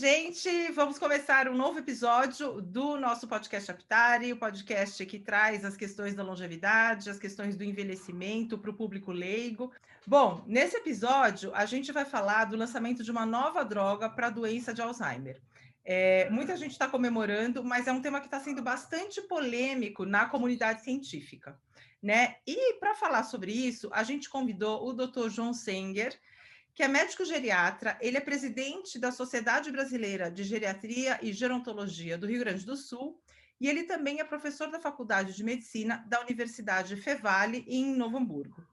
gente! Vamos começar um novo episódio do nosso podcast Aptari, o podcast que traz as questões da longevidade, as questões do envelhecimento para o público leigo. Bom, nesse episódio, a gente vai falar do lançamento de uma nova droga para a doença de Alzheimer. É, muita gente está comemorando, mas é um tema que está sendo bastante polêmico na comunidade científica. Né? E para falar sobre isso, a gente convidou o Dr. João Senger, que é médico geriatra, ele é presidente da Sociedade Brasileira de Geriatria e Gerontologia do Rio Grande do Sul, e ele também é professor da Faculdade de Medicina da Universidade Fevale, em Novo Hamburgo.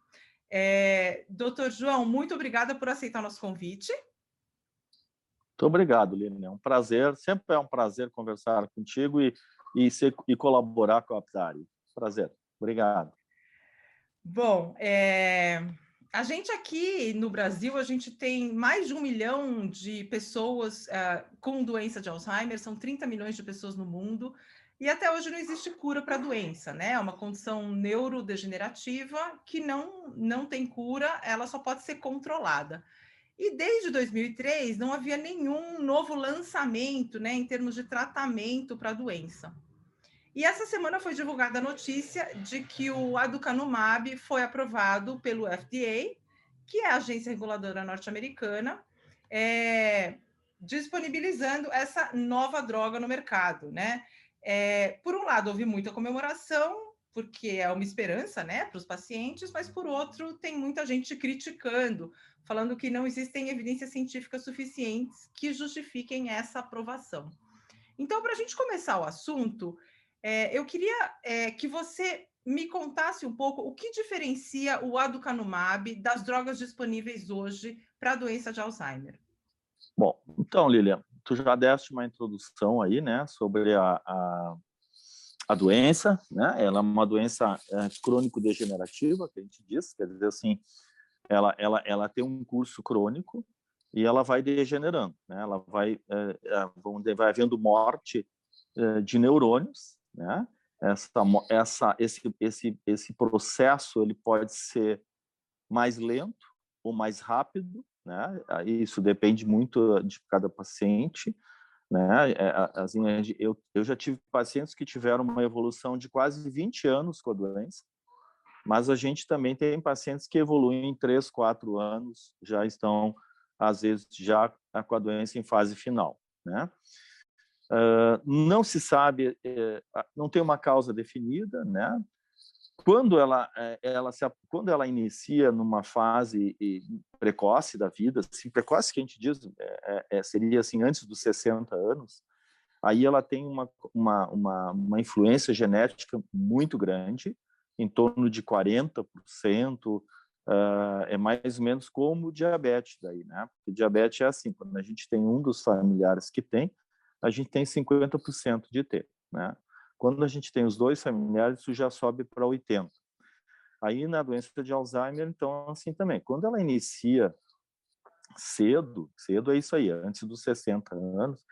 É, doutor João, muito obrigada por aceitar o nosso convite. Muito obrigado, Lina. É um prazer, sempre é um prazer conversar contigo e, e, ser, e colaborar com a Aptari. Prazer. Obrigado. Bom, é, a gente aqui no Brasil, a gente tem mais de um milhão de pessoas uh, com doença de Alzheimer, são 30 milhões de pessoas no mundo, e até hoje não existe cura para a doença, né? É uma condição neurodegenerativa que não, não tem cura, ela só pode ser controlada. E desde 2003 não havia nenhum novo lançamento, né, em termos de tratamento para a doença. E essa semana foi divulgada a notícia de que o aducanumab foi aprovado pelo FDA, que é a agência reguladora norte-americana, é, disponibilizando essa nova droga no mercado, né? É, por um lado, houve muita comemoração, porque é uma esperança, né, para os pacientes, mas por outro, tem muita gente criticando, falando que não existem evidências científicas suficientes que justifiquem essa aprovação. Então, para a gente começar o assunto, é, eu queria é, que você me contasse um pouco o que diferencia o aducanumab das drogas disponíveis hoje para a doença de Alzheimer. Bom, então, Lilian, tu já deste uma introdução aí, né, sobre a, a, a doença, né? Ela é uma doença é, crônico-degenerativa, que a gente diz, quer dizer assim, ela, ela, ela tem um curso crônico e ela vai degenerando, né? Ela vai, é, vai havendo morte de neurônios, né? Essa, essa, esse, esse, esse processo ele pode ser mais lento ou mais rápido, né? Isso depende muito de cada paciente, né? Assim, eu, eu já tive pacientes que tiveram uma evolução de quase 20 anos com a doença, mas a gente também tem pacientes que evoluem em 3, 4 anos, já estão, às vezes, já com a doença em fase final, né? Não se sabe, eh, não tem uma causa definida, né? Quando ela, eh, ela se, quando ela inicia numa fase precoce da vida, assim, precoce que a gente diz é, é, seria assim antes dos 60 anos, aí ela tem uma, uma, uma, uma influência genética muito grande, em torno de 40%, uh, é mais ou menos como o diabetes daí, né? Porque diabetes é assim, quando a gente tem um dos familiares que tem, a gente tem 50% de T. Né? Quando a gente tem os dois familiares, isso já sobe para 80%. Aí, na doença de Alzheimer, então, assim também. Quando ela inicia cedo, cedo é isso aí, antes dos 60 anos,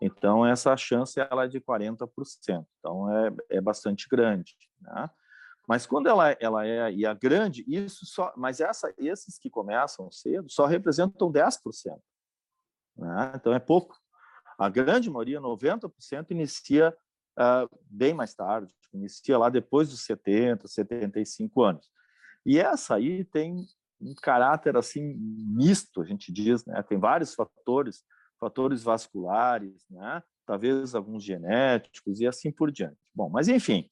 então essa chance ela é de 40%. Então, é, é bastante grande, né? Mas quando ela, ela é e a grande, isso só, mas essa, esses que começam cedo só representam 10%. Né? Então é pouco. A grande maioria, 90%, inicia uh, bem mais tarde, tipo, inicia lá depois dos 70, 75 anos. E essa aí tem um caráter assim misto, a gente diz, né? Tem vários fatores, fatores vasculares, né? Talvez alguns genéticos e assim por diante. Bom, mas enfim,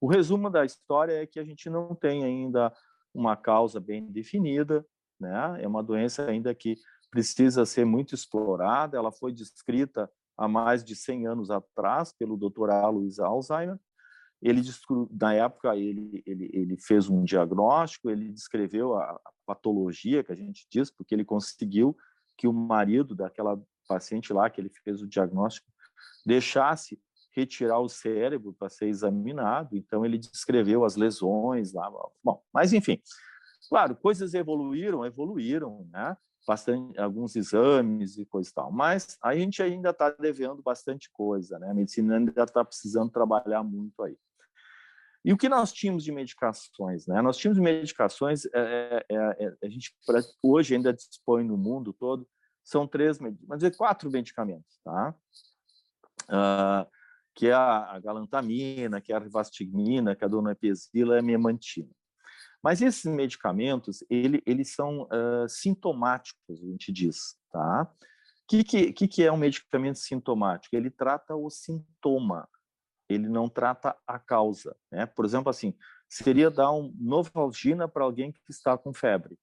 o resumo da história é que a gente não tem ainda uma causa bem definida, né? É uma doença ainda que precisa ser muito explorada. Ela foi descrita há mais de 100 anos atrás pelo Dr. Alois Alzheimer. Ele na época ele, ele, ele fez um diagnóstico, ele descreveu a, a patologia que a gente diz, porque ele conseguiu que o marido daquela paciente lá que ele fez o diagnóstico deixasse retirar o cérebro para ser examinado. Então ele descreveu as lesões lá. Bom, mas enfim, claro, coisas evoluíram, evoluíram, né? Bastante alguns exames e coisa e tal. Mas a gente ainda está devendo bastante coisa, né? A medicina ainda está precisando trabalhar muito aí. E o que nós tínhamos de medicações, né? Nós tínhamos medicações, é, é, é, é a gente hoje ainda dispõe no mundo todo são três, mas dizer, quatro medicamentos, tá? Uh, que é a, galantamina, que é a rivastigmina, que é a donepezila e a memantina. Mas esses medicamentos, ele, eles são uh, sintomáticos, a gente diz, tá? O que, que, que é um medicamento sintomático? Ele trata o sintoma, ele não trata a causa, né? Por exemplo, assim, seria dar um novalgina para alguém que está com febre,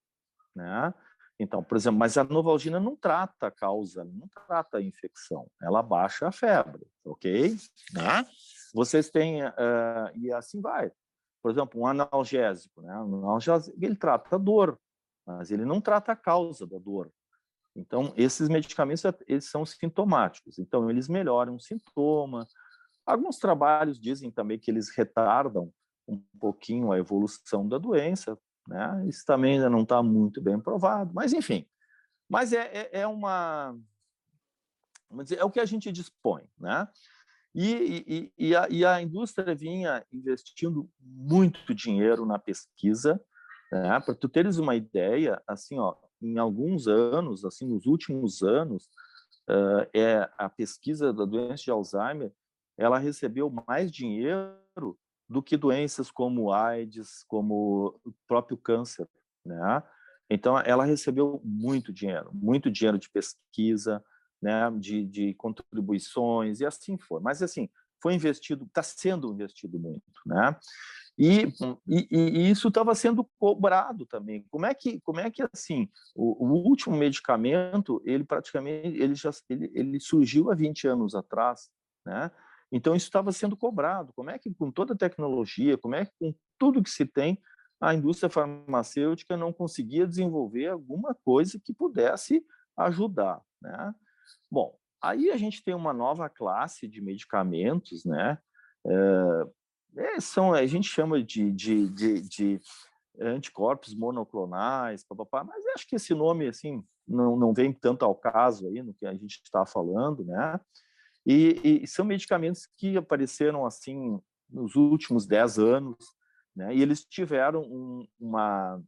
né? Então, por exemplo, mas a novalgina não trata a causa, não trata a infecção, ela baixa a febre, ok? Né? Vocês têm, uh, e assim vai. Por exemplo, um analgésico, né? Um analgésico, ele trata a dor, mas ele não trata a causa da dor. Então, esses medicamentos eles são sintomáticos, então eles melhoram o sintoma. Alguns trabalhos dizem também que eles retardam um pouquinho a evolução da doença, né? Isso também ainda não está muito bem provado, mas enfim. Mas é, é, é uma. Dizer, é o que a gente dispõe. Né? E, e, e, a, e a indústria vinha investindo muito dinheiro na pesquisa. Né? Para tu teres uma ideia, assim, ó, em alguns anos, assim, nos últimos anos, uh, é a pesquisa da doença de Alzheimer, ela recebeu mais dinheiro do que doenças como AIDS, como o próprio câncer, né? Então, ela recebeu muito dinheiro, muito dinheiro de pesquisa, né, de, de contribuições e assim foi. Mas, assim, foi investido, está sendo investido muito, né? E, e, e isso estava sendo cobrado também. Como é que, como é que assim, o, o, último medicamento, ele praticamente, ele já, ele, ele surgiu há 20 anos atrás, né? Então, isso estava sendo cobrado. Como é que, com toda a tecnologia, como é que, com tudo que se tem, a indústria farmacêutica não conseguia desenvolver alguma coisa que pudesse ajudar, né? Bom, aí a gente tem uma nova classe de medicamentos, né? É, são, a gente chama de, de, de, de anticorpos monoclonais, papapá, mas acho que esse nome, assim, não, não vem tanto ao caso aí no que a gente está falando, né? E, e, são medicamentos que apareceram assim nos últimos 10 anos, né? E eles tiveram um, uma,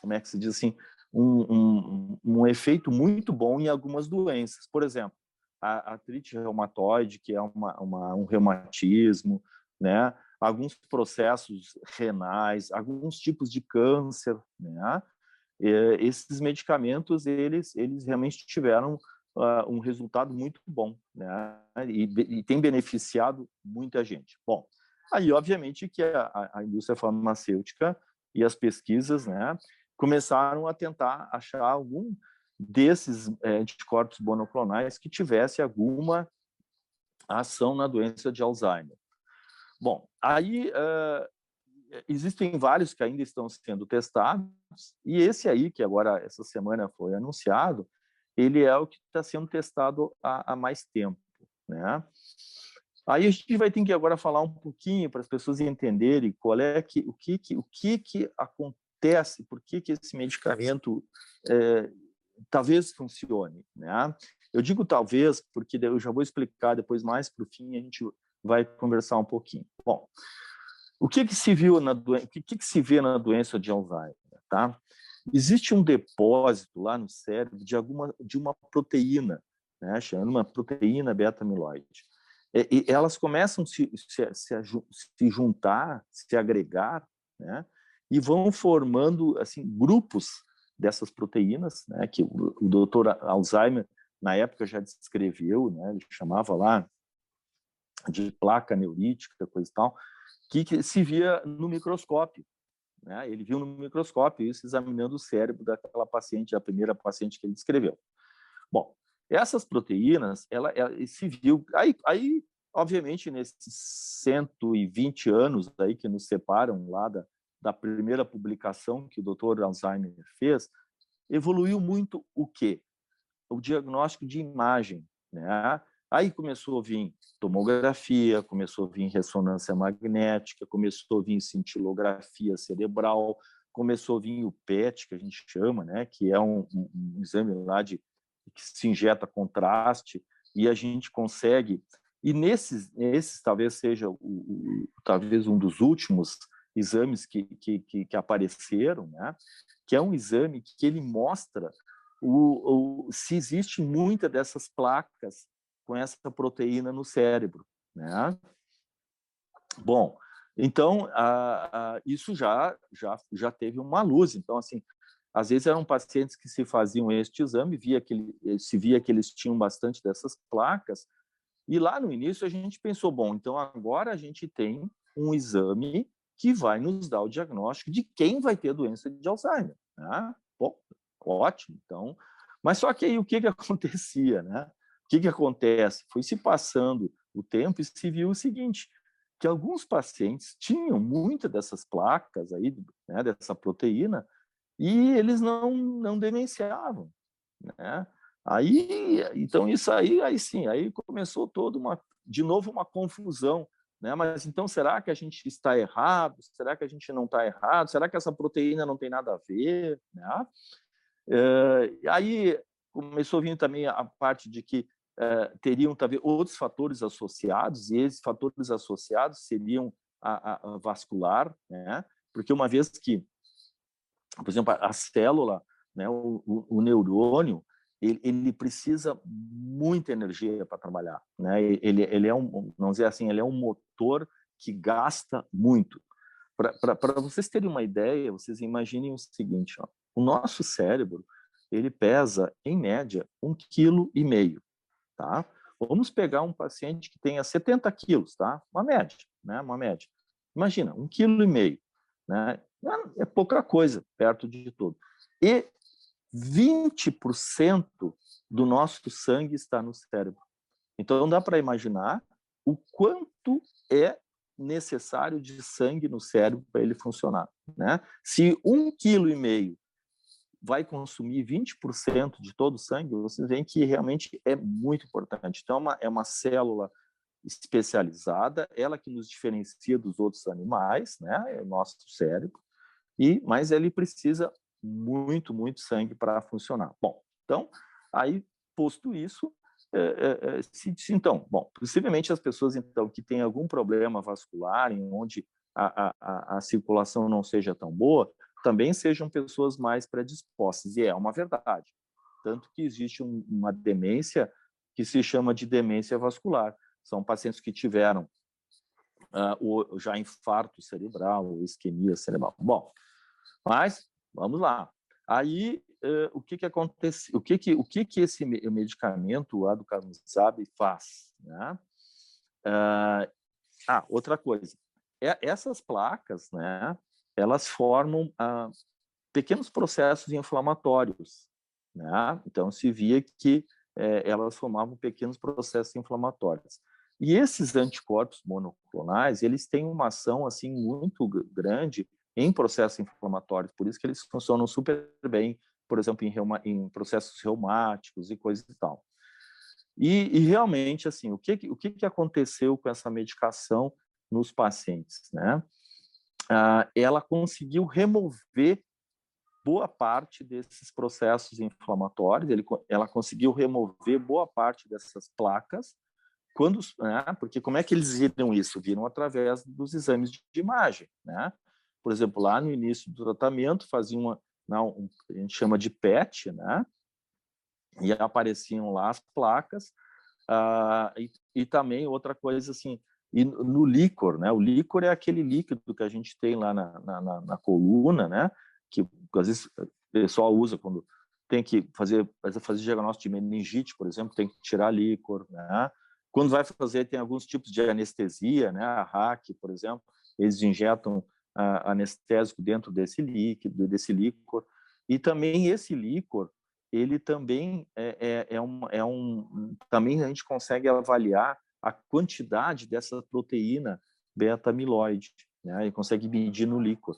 como é que se diz assim, um, um, um, efeito muito bom em algumas doenças. Por exemplo, a artrite reumatoide, que é uma, uma, um reumatismo, né? Alguns processos renais, alguns tipos de câncer, né? E, esses medicamentos eles eles realmente tiveram uh, um resultado muito bom, né? E, e, tem beneficiado muita gente. Bom, aí obviamente que a, a indústria farmacêutica e as pesquisas, né, começaram a tentar achar algum desses é, anticorpos monoclonais que tivesse alguma ação na doença de Alzheimer. Bom, aí uh, existem vários que ainda estão sendo testados, e esse aí, que agora, essa semana foi anunciado, ele é o que está sendo testado há, há, mais tempo, né? Aí a gente vai ter que agora falar um pouquinho para as pessoas entenderem qual é que o que que o que que acontece, por que que esse medicamento é, talvez funcione, né? Eu digo talvez porque eu já vou explicar depois mais para o fim a gente vai conversar um pouquinho. Bom, o que que se viu na doença, o que que se vê na doença de Alzheimer, tá? Existe um depósito lá no cérebro de alguma de uma proteína, né, chamada uma proteína beta-amiloide. E, e, elas começam se, se, se, se juntar, se agregar, né, e vão formando assim grupos dessas proteínas, né, que o, o doutor Alzheimer na época já descreveu, né, ele chamava lá de placa neurítica, coisa e tal, que, que se via no microscópio. Né? Ele viu no microscópio isso examinando o cérebro daquela paciente, a primeira paciente que ele descreveu. Bom, essas proteínas, ela, ela se viu. Aí, aí, obviamente, nesses 120 anos aí que nos separam lá da, da primeira publicação que o Dr. Alzheimer fez, evoluiu muito o quê? O diagnóstico de imagem, né? Aí começou a vir tomografia, começou a vir ressonância magnética, começou a vir cintilografia cerebral, começou a vir o PET, que a gente chama, né, que é um, um exame lá de que se injeta contraste e a gente consegue e nesses, esses talvez seja o, o, talvez um dos últimos exames que, que, que, que apareceram, né? que é um exame que ele mostra o, o, se existe muita dessas placas com essa proteína no cérebro, né? Bom, então a, a, isso já já já teve uma luz. Então assim, às vezes eram pacientes que se faziam este exame, via que se via que eles tinham bastante dessas placas, e lá no início a gente pensou, bom, então agora a gente tem um exame que vai nos dar o diagnóstico de quem vai ter doença de Alzheimer. Né? Bom, ótimo, então. Mas só que aí o que, que acontecia, né? O que, que acontece? Foi se passando o tempo e se viu o seguinte, que alguns pacientes tinham muitas dessas placas aí, né, dessa proteína, e eles não, não demenciavam, né? Aí, então isso aí, aí sim, aí começou toda uma, de novo uma confusão, né? Mas então será que a gente está errado? Será que a gente não está errado? Será que essa proteína não tem nada a ver, né? É, aí começou a vir também a parte de que é, teriam talvez outros fatores associados e esses fatores associados seriam a, a, a vascular, né? Porque uma vez que, por exemplo, a célula, né, o, o, o neurônio, ele, ele, precisa muita energia para trabalhar, né? Ele, ele é um, vamos dizer assim, ele é um motor que gasta muito. Para vocês terem uma ideia, vocês imaginem o seguinte: ó, o nosso cérebro ele pesa em média um quilo e meio, tá? Vamos pegar um paciente que tenha 70 quilos, tá? Uma média, né? Uma média. Imagina, um quilo e meio, né? É pouca coisa perto de tudo. E 20% do nosso sangue está no cérebro. Então dá para imaginar o quanto é necessário de sangue no cérebro para ele funcionar, né? Se um quilo e meio vai consumir 20% de todo o sangue, vocês veem que realmente é muito importante. Então, é uma, é uma célula especializada, ela que nos diferencia dos outros animais, né? É o nosso cérebro. E mas ele precisa muito, muito sangue para funcionar. Bom, então, aí, posto isso, é, é, se, então, bom, possivelmente as pessoas então que têm algum problema vascular, em onde a, a, a circulação não seja tão boa, também sejam pessoas mais predispostas, e é uma verdade. Tanto que existe um, uma demência que se chama de demência vascular. São pacientes que tiveram uh, o, já infarto cerebral isquemia cerebral. Bom, mas Vamos lá. Aí, uh, o que que acontece? O que que o que que esse medicamento, o aducanumab, faz? Né? Uh, ah, outra coisa. É, essas placas, né? Elas formam uh, pequenos processos inflamatórios, né? Então se via que é, elas formavam pequenos processos inflamatórios. E esses anticorpos monoclonais, eles têm uma ação assim muito grande em processos inflamatórios, por isso que eles funcionam super bem, por exemplo, em, reuma, em processos reumáticos e coisas e tal. E, e, realmente, assim, o que, o que aconteceu com essa medicação nos pacientes, né? Ah, ela conseguiu remover boa parte desses processos inflamatórios, ele, ela conseguiu remover boa parte dessas placas, quando, né, porque como é que eles viram isso? Viram através dos exames de imagem, né? por exemplo, lá no início do tratamento, faziam uma, não, um, a gente chama de PET, né? E apareciam lá as placas, uh, e, e, também outra coisa assim, e no líquor, né? O líquor é aquele líquido que a gente tem lá na, na, na coluna, né? Que às vezes o pessoal usa quando tem que fazer fazer diagnóstico de meningite, por exemplo, tem que tirar líquor, né? Quando vai fazer, tem alguns tipos de anestesia, né? A RAC, por exemplo, eles injetam anestésico dentro desse líquido, desse líquor. E também esse líquor, ele também é, é, é, um, é um. Também a gente consegue avaliar a quantidade dessa proteína beta-amiloide, né? E consegue medir no líquor.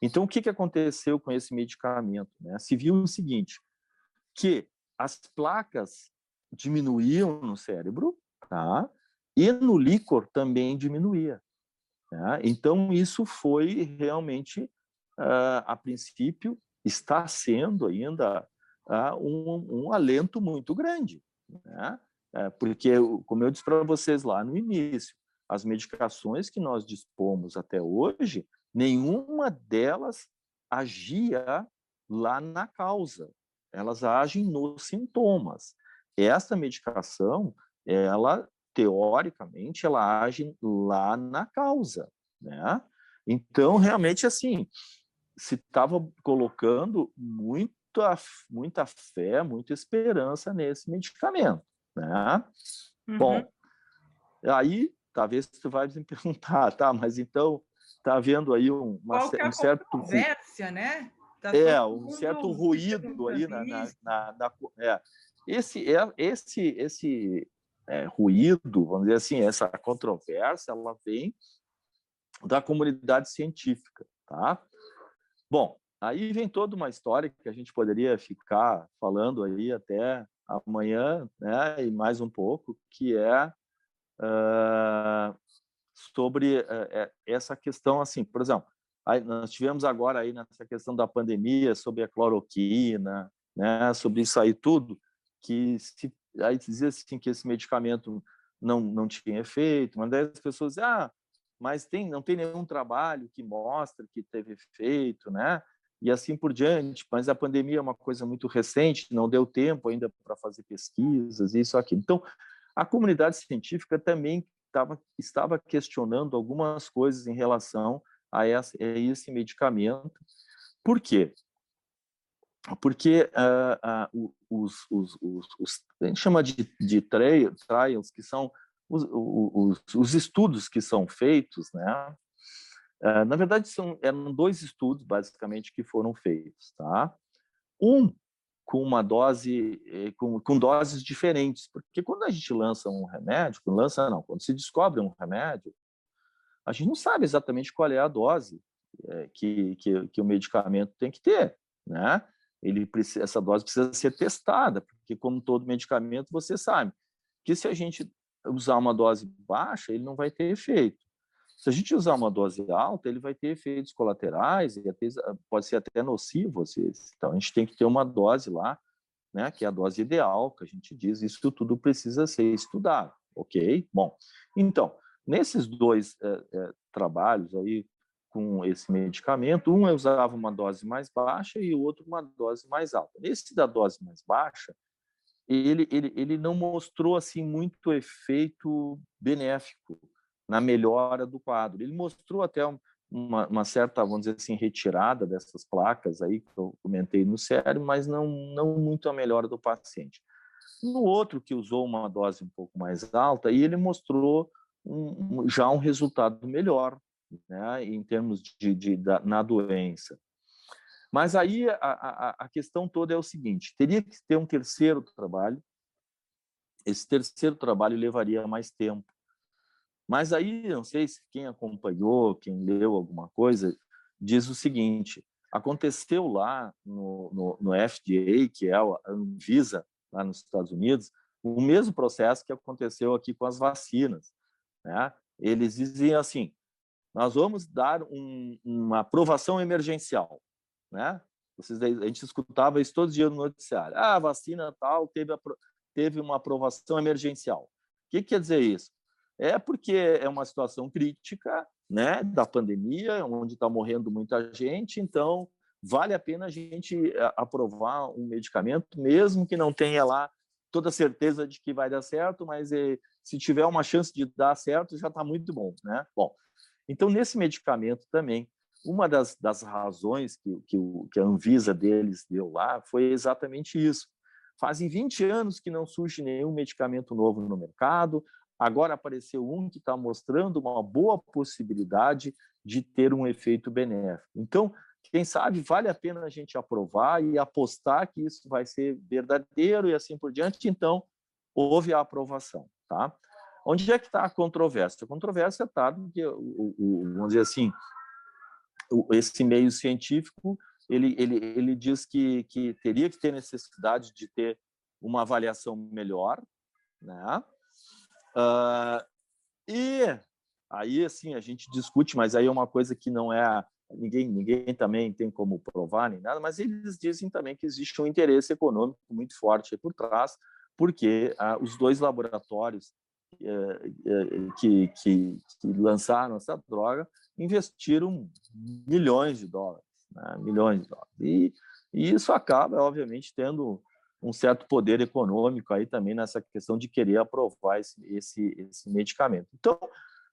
Então, o que, que aconteceu com esse medicamento? Né? Se viu o seguinte, que as placas diminuíam no cérebro, tá? E no líquor também diminuía. Né? Então, isso foi realmente, uh, a princípio, está sendo ainda uh, um, um, alento muito grande. Né? Uh, porque, como eu disse para vocês lá no início, as medicações que nós dispomos até hoje, nenhuma delas agia lá na causa. elas agem nos sintomas. Esta medicação, ela teoricamente, ela age lá na causa, né? Então, realmente, assim, se estava colocando muita, muita fé, muita esperança nesse medicamento, né? Uhum. Bom, aí talvez tu vai me perguntar, tá, mas então tá havendo aí um, uma, é um certo conversa, né? Tá é, um certo ruído aí na, na, na, na é. esse é esse esse é, ruído, vamos dizer assim, essa controvérsia, ela vem da comunidade científica, tá? Bom, aí vem toda uma história que a gente poderia ficar falando aí até amanhã, né, e mais um pouco, que é uh, sobre uh, essa questão, assim, por exemplo, aí nós tivemos agora aí nessa questão da pandemia, sobre a cloroquina, né, sobre isso aí tudo, que se aí dizia assim que esse medicamento não não tinha efeito, mas as pessoas dizem, ah, mas tem não tem nenhum trabalho que mostra que teve efeito, né? E assim por diante, mas a pandemia é uma coisa muito recente, não deu tempo ainda para fazer pesquisas, isso aqui. Então, a comunidade científica também estava estava questionando algumas coisas em relação a esse medicamento. Por quê? Porque uh, uh, os, os, os, os, a gente chama de, de trials, que são os, os, estudos que são feitos, né? Uh, na verdade, são, eram dois estudos, basicamente, que foram feitos. Tá? Um com uma dose, eh, com, com doses diferentes, porque quando a gente lança um remédio, quando lança não, quando se descobre um remédio, a gente não sabe exatamente qual é a dose é, que, que, que o medicamento tem que ter, né? Ele precisa, essa dose precisa ser testada, porque como todo medicamento, você sabe que se a gente usar uma dose baixa, ele não vai ter efeito. Se a gente usar uma dose alta, ele vai ter efeitos colaterais, e até, pode ser até nocivo vezes. Então, a gente tem que ter uma dose lá, né, que é a dose ideal, que a gente diz, isso tudo precisa ser estudado, ok? Bom, então, nesses dois é, é, trabalhos aí, com esse medicamento, um usava uma dose mais baixa e o outro uma dose mais alta. Esse da dose mais baixa, ele, ele, ele não mostrou assim muito efeito benéfico na melhora do quadro. Ele mostrou até uma, uma, certa, vamos dizer assim, retirada dessas placas aí que eu comentei no cérebro, mas não, não muito a melhora do paciente. No outro, que usou uma dose um pouco mais alta, e ele mostrou um, já um resultado melhor, né, em termos de, de da, na doença. Mas aí a, a, a, questão toda é o seguinte: teria que ter um terceiro trabalho. Esse terceiro trabalho levaria mais tempo. Mas aí, não sei se quem acompanhou, quem leu alguma coisa, diz o seguinte: aconteceu lá no, no, no FDA, que é a Anvisa, lá nos Estados Unidos, o mesmo processo que aconteceu aqui com as vacinas. Né? Eles diziam assim: nós vamos dar um, uma aprovação emergencial, né? Vocês, a gente escutava isso todos os dias no noticiário. Ah, a vacina tal teve, a, teve uma aprovação emergencial. O que quer dizer isso? É porque é uma situação crítica, né, da pandemia, onde está morrendo muita gente, então vale a pena a gente eh, aprovar um medicamento, mesmo que não tenha lá toda certeza de que vai dar certo, mas eh, se tiver uma chance de dar certo, já está muito bom, né? Bom, então, nesse medicamento também, uma das, das razões que, que, o, que a Anvisa deles deu lá foi exatamente isso. Fazem 20 anos que não surge nenhum medicamento novo no mercado, agora apareceu um que está mostrando uma boa possibilidade de ter um efeito benéfico. Então, quem sabe vale a pena a gente aprovar e apostar que isso vai ser verdadeiro e assim por diante. Então, houve a aprovação, tá? Onde é que está a controvérsia? A controvérsia está que, o, vamos dizer assim, esse meio científico ele, ele, ele diz que, que teria que ter necessidade de ter uma avaliação melhor, né? Uh, e aí, assim, a gente discute, mas aí é uma coisa que não é ninguém ninguém também tem como provar nem nada, mas eles dizem também que existe um interesse econômico muito forte por trás, porque ah, os dois laboratórios que, que, que, lançaram essa droga investiram milhões de dólares, né? milhões de dólares. E, E isso acaba, obviamente, tendo um certo poder econômico aí também nessa questão de querer aprovar esse, esse, esse medicamento. Então,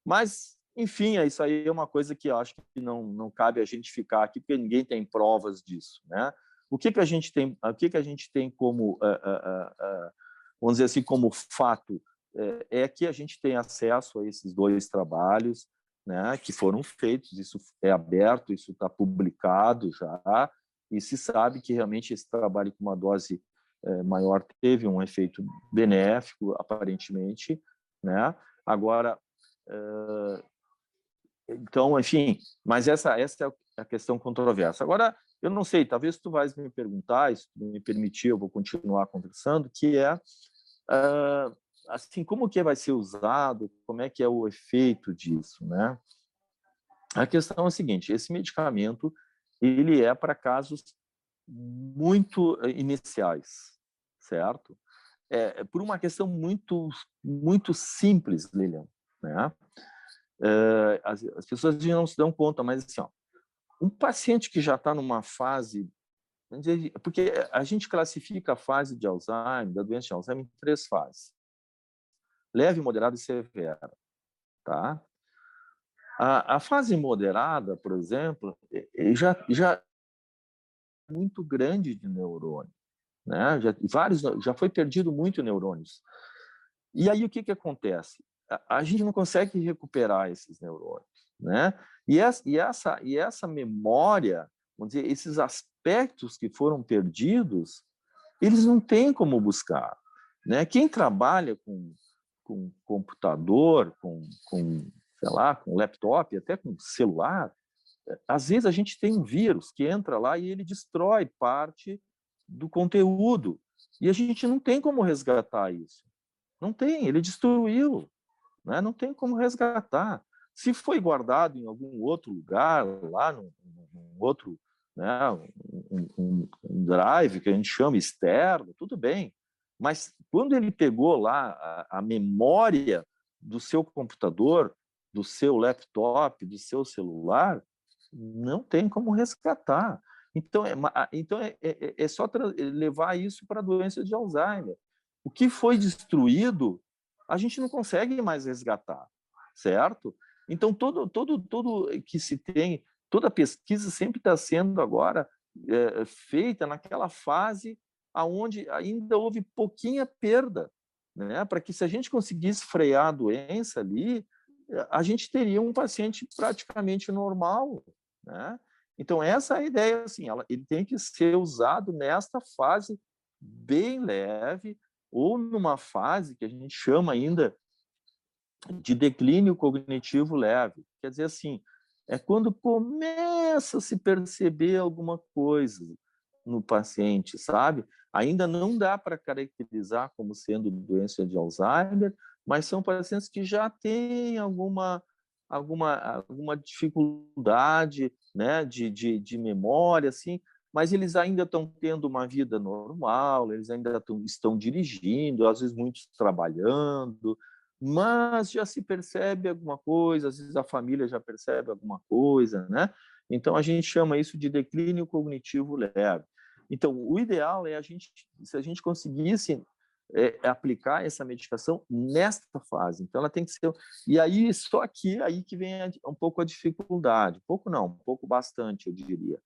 mas, enfim, é isso aí é uma coisa que eu acho que não, não cabe a gente ficar aqui, porque ninguém tem provas disso, né? O que, que a gente tem, o que, que a gente tem como, uh, uh, uh, vamos dizer assim, como fato é, é que a gente tem acesso a esses dois trabalhos, né, que foram feitos, isso é aberto, isso está publicado já, e se sabe que realmente esse trabalho com uma dose é, maior teve um efeito benéfico, aparentemente, né? Agora, é, então, enfim, mas essa essa é a questão controversa. Agora, eu não sei, talvez tu vais me perguntar, se me permitir, eu vou continuar conversando, que é uh, assim, como que vai ser usado, como é que é o efeito disso, né? A questão é a seguinte, esse medicamento, ele é para casos muito eh, iniciais, certo? É, é, por uma questão muito muito simples, Lilian, né? É, as, as pessoas não se dão conta, mas assim, ó, um paciente que já está numa fase, porque a gente classifica a fase de Alzheimer, da doença de Alzheimer, em três fases: leve, moderada e severa, tá? A, a fase moderada, por exemplo, já já é muito grande de neurônio, né? Já vários já foi perdido muito neurônios. E aí o que que acontece? A, a gente não consegue recuperar esses neurônios, né? E essa, e essa, e essa memória, vamos dizer, esses aspectos que foram perdidos, eles não têm como buscar. Né? Quem trabalha com, com computador, com, com, sei lá, com laptop, até com celular, às vezes a gente tem um vírus que entra lá e ele destrói parte do conteúdo. E a gente não tem como resgatar isso. Não tem, ele destruiu. Né? Não tem como resgatar. Se foi guardado em algum outro lugar, lá num, num outro né, um, um, um, drive que a gente chama externo, tudo bem. Mas quando ele pegou lá a, a memória do seu computador, do seu laptop, do seu celular, não tem como resgatar. Então, é, então é, é, é só levar isso para a doença de Alzheimer. O que foi destruído, a gente não consegue mais resgatar, certo? Então, todo, todo, todo que se tem, toda pesquisa sempre está sendo agora é, feita naquela fase aonde ainda houve pouquinha perda, né? Para que se a gente conseguisse frear a doença ali, a gente teria um paciente praticamente normal, né? Então essa é a ideia, assim, ela, ele tem que ser usado nesta fase bem leve ou numa fase que a gente chama ainda de declínio cognitivo leve. Quer dizer assim, é quando começa a se perceber alguma coisa no paciente, sabe? Ainda não dá para caracterizar como sendo doença de Alzheimer, mas são pacientes que já têm alguma alguma alguma dificuldade, né, de, de, de memória, assim, mas eles ainda estão tendo uma vida normal, eles ainda estão dirigindo, às vezes muitos trabalhando, mas já se percebe alguma coisa, às vezes a família já percebe alguma coisa, né? Então a gente chama isso de declínio cognitivo leve. Então o ideal é a gente, se a gente conseguisse é, aplicar essa medicação nesta fase. Então ela tem que ser e aí só aqui aí que vem um pouco a dificuldade, pouco não, um pouco bastante eu diria.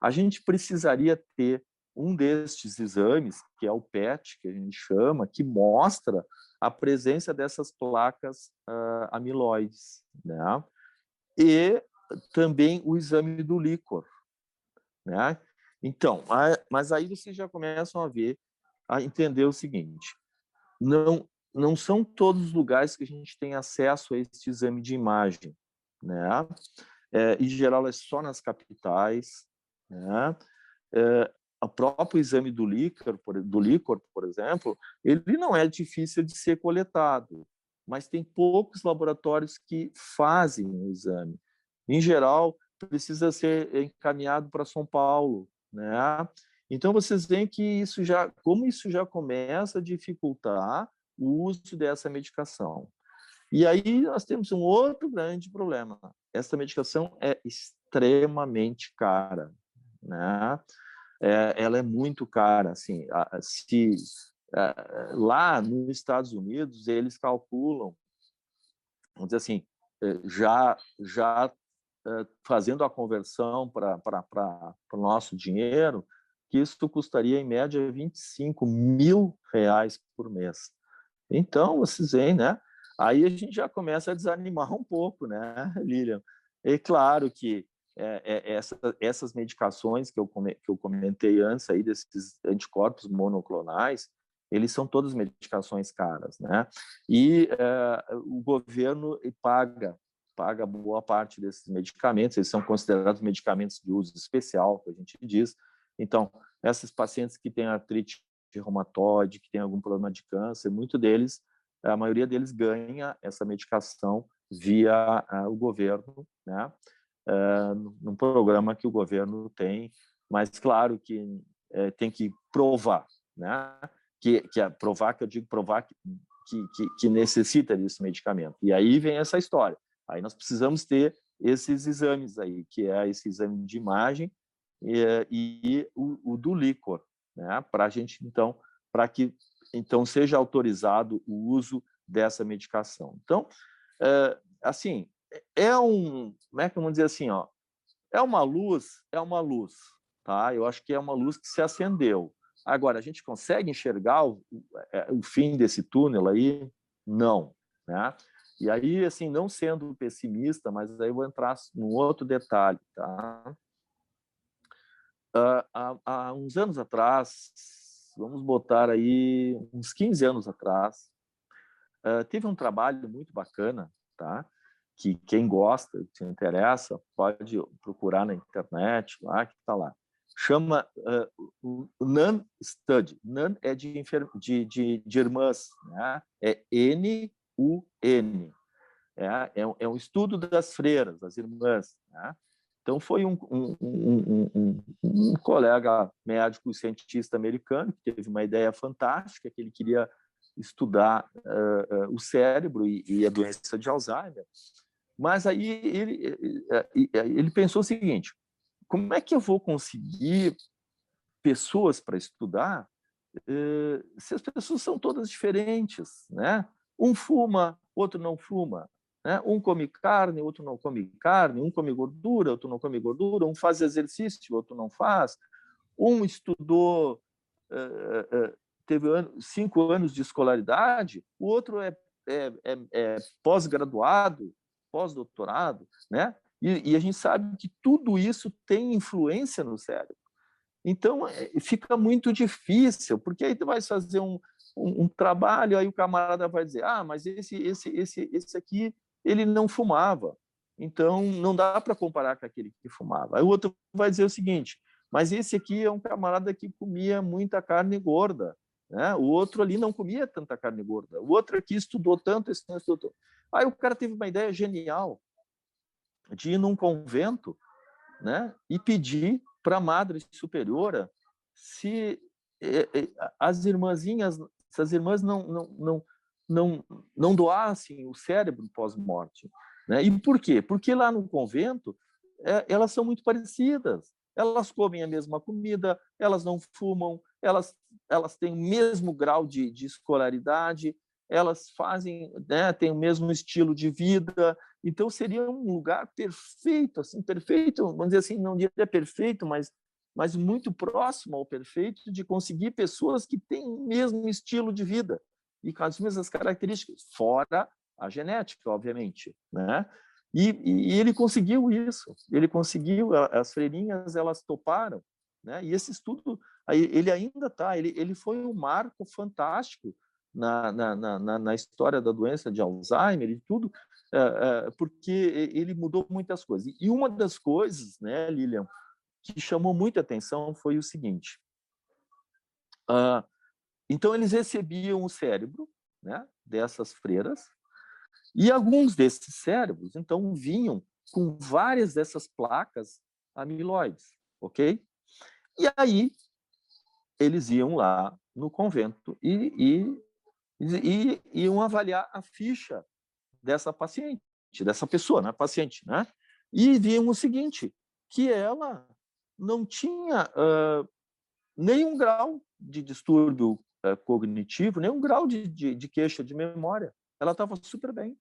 A gente precisaria ter um destes exames, que é o PET, que a gente chama, que mostra a presença dessas placas uh, amiloides, né? E também o exame do líquor, né? Então, mas aí vocês já começam a ver, a entender o seguinte: não não são todos os lugares que a gente tem acesso a este exame de imagem, né? É, em geral é só nas capitais, né? É, o próprio exame do líquor, do líquor, por exemplo, ele não é difícil de ser coletado, mas tem poucos laboratórios que fazem o exame. Em geral, precisa ser encaminhado para São Paulo, né? Então vocês veem que isso já, como isso já começa a dificultar o uso dessa medicação. E aí nós temos um outro grande problema. Essa medicação é extremamente cara, né? é, ela é muito cara. Assim, se é, lá nos Estados Unidos eles calculam, vamos dizer assim, é, já já fazendo a conversão para o nosso dinheiro, que isso custaria em média 25 mil reais por mês. Então, vocês veem, né? Aí a gente já começa a desanimar um pouco, né, Lilian? É claro que é, é, essa, essas medicações que eu, que eu comentei antes aí, desses anticorpos monoclonais, eles são todas medicações caras, né? E é, o governo paga paga boa parte desses medicamentos, eles são considerados medicamentos de uso especial, que a gente diz. Então, esses pacientes que têm artrite reumatoide, que têm algum problema de câncer, muito deles, a maioria deles ganha essa medicação via uh, o governo, né? Uh, num programa que o governo tem, mas claro que uh, tem que provar, né? Que, que é provar que eu digo provar que, que, que necessita desse medicamento. E aí vem essa história. Aí nós precisamos ter esses exames aí, que é esse exame de imagem e, e o, o, do líquor, né? Para a gente então, para que então seja autorizado o uso dessa medicação. Então, é, assim, é um, como é que vamos dizer assim, ó, é uma luz, é uma luz, tá? Eu acho que é uma luz que se acendeu. Agora, a gente consegue enxergar o, é, o fim desse túnel aí? Não, né? E aí, assim, não sendo pessimista, mas aí eu vou entrar num outro detalhe, tá? Uh, há, há, uns anos atrás, vamos botar aí uns 15 anos atrás, uh, teve um trabalho muito bacana, tá? Que quem gosta, se interessa, pode procurar na internet, lá que está lá. Chama uh, Study. NAN é de, de, de, de irmãs, né? É N UN. É, é, é um estudo das freiras, das irmãs. Né? Então, foi um, um, um, um, colega médico e cientista americano que teve uma ideia fantástica, que ele queria estudar uh, uh, o cérebro e, e, a doença de Alzheimer. Mas aí ele, ele pensou o seguinte, como é que eu vou conseguir pessoas para estudar uh, se as pessoas são todas diferentes, né? Um fuma, outro não fuma. Né? Um come carne, outro não come carne. Um come gordura, outro não come gordura. Um faz exercício, outro não faz. Um estudou, eh, eh, teve cinco anos de escolaridade, o outro é, é, é, é pós-graduado, pós-doutorado, né? E, e, a gente sabe que tudo isso tem influência no cérebro. Então, é, fica muito difícil, porque aí tu vai fazer um, um, um, trabalho, aí o camarada vai dizer, ah, mas esse, esse, esse, esse aqui, ele não fumava, então não dá para comparar com aquele que fumava. Aí o outro vai dizer o seguinte, mas esse aqui é um camarada que comia muita carne gorda, né? o outro ali não comia tanta carne gorda, o outro aqui estudou tanto, esse não estudou. Aí o cara teve uma ideia genial de ir num convento né? e pedir para a Madre Superiora se eh, eh, as irmãzinhas se as irmãs não, não, não, não, não doassem o cérebro pós-morte. Né? E por quê? Porque lá no convento é, elas são muito parecidas. Elas comem a mesma comida, elas não fumam, elas, elas têm o mesmo grau de, de escolaridade, elas fazem, né, têm o mesmo estilo de vida. Então seria um lugar perfeito, assim, perfeito, vamos dizer assim, não diria perfeito, mas mas muito próximo ao perfeito de conseguir pessoas que têm o mesmo estilo de vida e com as mesmas características, fora a genética, obviamente, né? E, e, ele conseguiu isso, ele conseguiu, as freirinhas, elas toparam, né? E esse estudo, ele ainda está, ele, ele foi um marco fantástico na, na, na, na história da doença de Alzheimer e tudo, é, é, porque ele mudou muitas coisas. E uma das coisas, né, Lilian, que chamou muita atenção foi o seguinte. Uh, então, eles recebiam o cérebro né, dessas freiras, e alguns desses cérebros, então, vinham com várias dessas placas amiloides, ok? E aí, eles iam lá no convento e, e, e iam avaliar a ficha dessa paciente, dessa pessoa, né, paciente, né? E viam o seguinte, que ela não tinha uh, nenhum grau de distúrbio é, cognitivo, nenhum grau de, de, de queixa de memória. Ela estava super bem.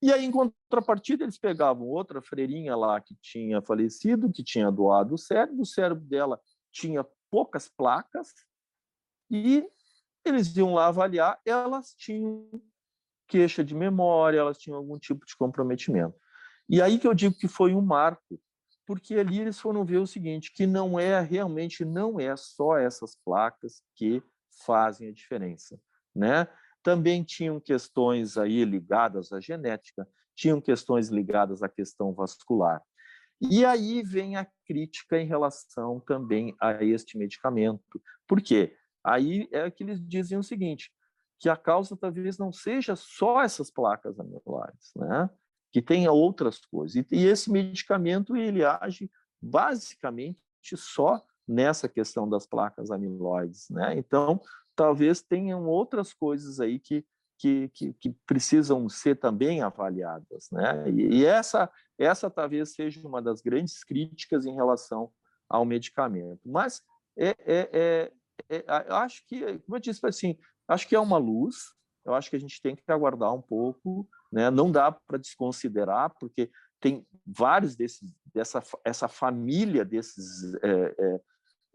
E aí, em contrapartida, eles pegavam outra freirinha lá que tinha falecido, que tinha doado o cérebro, o cérebro dela tinha poucas placas, e eles iam lá avaliar, elas tinham queixa de memória, elas tinham algum tipo de comprometimento. E aí que eu digo que foi um marco, porque ali eles foram ver o seguinte, que não é realmente não é só essas placas que fazem a diferença, né? Também tinham questões aí ligadas à genética, tinham questões ligadas à questão vascular. E aí vem a crítica em relação também a este medicamento. Por quê? Aí é que eles dizem o seguinte, que a causa talvez não seja só essas placas amiloides, né? Que tenha outras coisas. E, esse medicamento ele age basicamente só nessa questão das placas amiloides. Né? Então, talvez tenham outras coisas aí que, que, que, que precisam ser também avaliadas. Né? E, e, essa, essa talvez seja uma das grandes críticas em relação ao medicamento. Mas é, é, é, é acho que, como eu disse, assim, acho que é uma luz, eu acho que a gente tem que aguardar um pouco, né? não dá para desconsiderar, porque tem vários desses, dessa essa família desses é, é,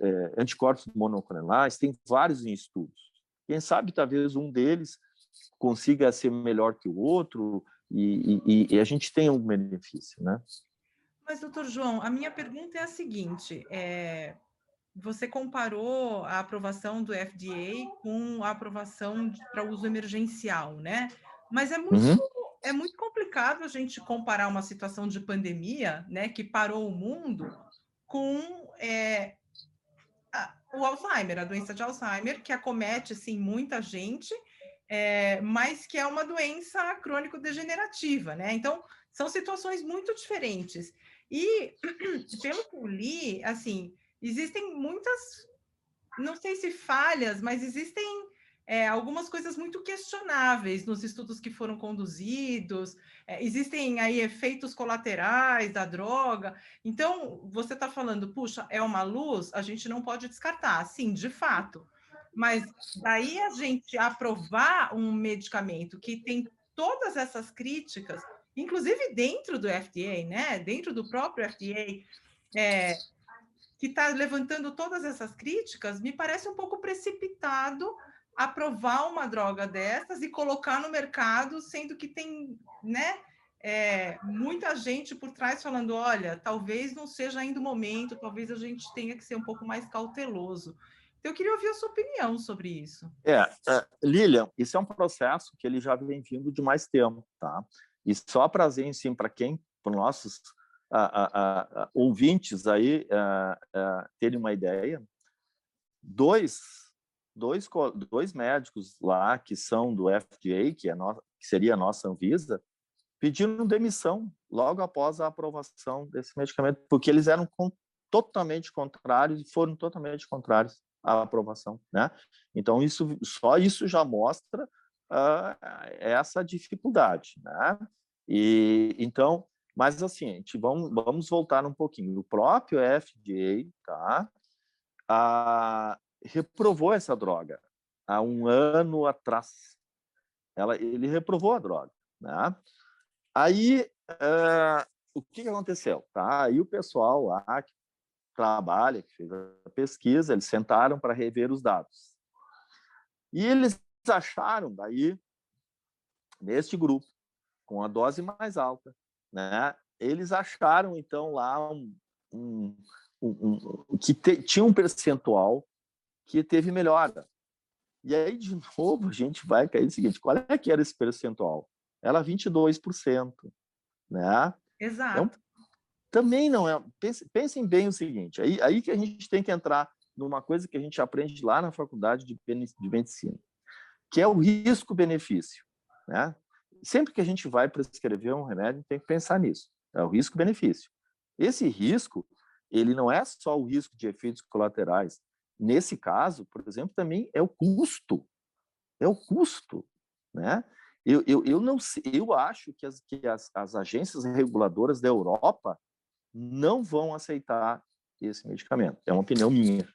é, anticorpos monoclonais, tem vários em estudos. Quem sabe talvez um deles consiga ser melhor que o outro e, e, e a gente tenha um benefício, né? Mas, doutor João, a minha pergunta é a seguinte: é, você comparou a aprovação do FDA com a aprovação para uso emergencial, né? Mas é muito, uhum. É muito complicado a gente comparar uma situação de pandemia, né, que parou o mundo, com é, a, o Alzheimer, a doença de Alzheimer, que acomete assim, muita gente, é, mas que é uma doença crônico-degenerativa, né? Então, são situações muito diferentes. E, pelo que eu li, assim, existem muitas, não sei se falhas, mas existem é, algumas coisas muito questionáveis nos estudos que foram conduzidos, é, existem aí efeitos colaterais da droga. Então, você está falando, puxa, é uma luz, a gente não pode descartar, sim, de fato. Mas daí a gente aprovar um medicamento que tem todas essas críticas, inclusive dentro do FDA, né? Dentro do próprio FDA, é, que está levantando todas essas críticas, me parece um pouco precipitado aprovar uma droga dessas e colocar no mercado, sendo que tem, né, é, muita gente por trás falando, olha, talvez não seja ainda o momento, talvez a gente tenha que ser um pouco mais cauteloso. Então, eu queria ouvir a sua opinião sobre isso. É, é Lilian, isso é um processo que ele já vem vindo de mais tempo, tá? E só prazer, sim, para quem, para nossos ouvintes aí terem uma ideia, dois, dois, dois médicos lá que são do FDA, que, é no, que seria a nossa Anvisa, pediram demissão logo após a aprovação desse medicamento, porque eles eram com, totalmente contrários e foram totalmente contrários à aprovação, né? Então isso só isso já mostra uh, essa dificuldade, né? E então mas, assim, gente vamos, vamos voltar um pouquinho. O próprio FDA tá, a, reprovou essa droga há um ano atrás. Ela, ele reprovou a droga. Né? Aí, uh, o que, aconteceu? Tá? Aí o pessoal lá que trabalha, que fez a pesquisa, eles sentaram para rever os dados. E eles acharam, daí, neste grupo, com a dose mais alta, né? Eles acharam então lá um, um, um que te, tinha um percentual que teve melhora. E aí, de novo, a gente vai cair no seguinte: qual é que era esse percentual? Era 22%. Né? Exato. É um, também não é. Pense, pensem bem o seguinte: aí, aí que a gente tem que entrar numa coisa que a gente aprende lá na faculdade de, de medicina, que é o risco-benefício. Né? sempre que a gente vai prescrever um remédio, tem que pensar nisso. É o risco-benefício. Esse risco, ele não é só o risco de efeitos colaterais. Nesse caso, por exemplo, também é o custo. É o custo, né? Eu, eu, eu não eu acho que, as, que as, as agências reguladoras da Europa não vão aceitar esse medicamento. É uma opinião minha,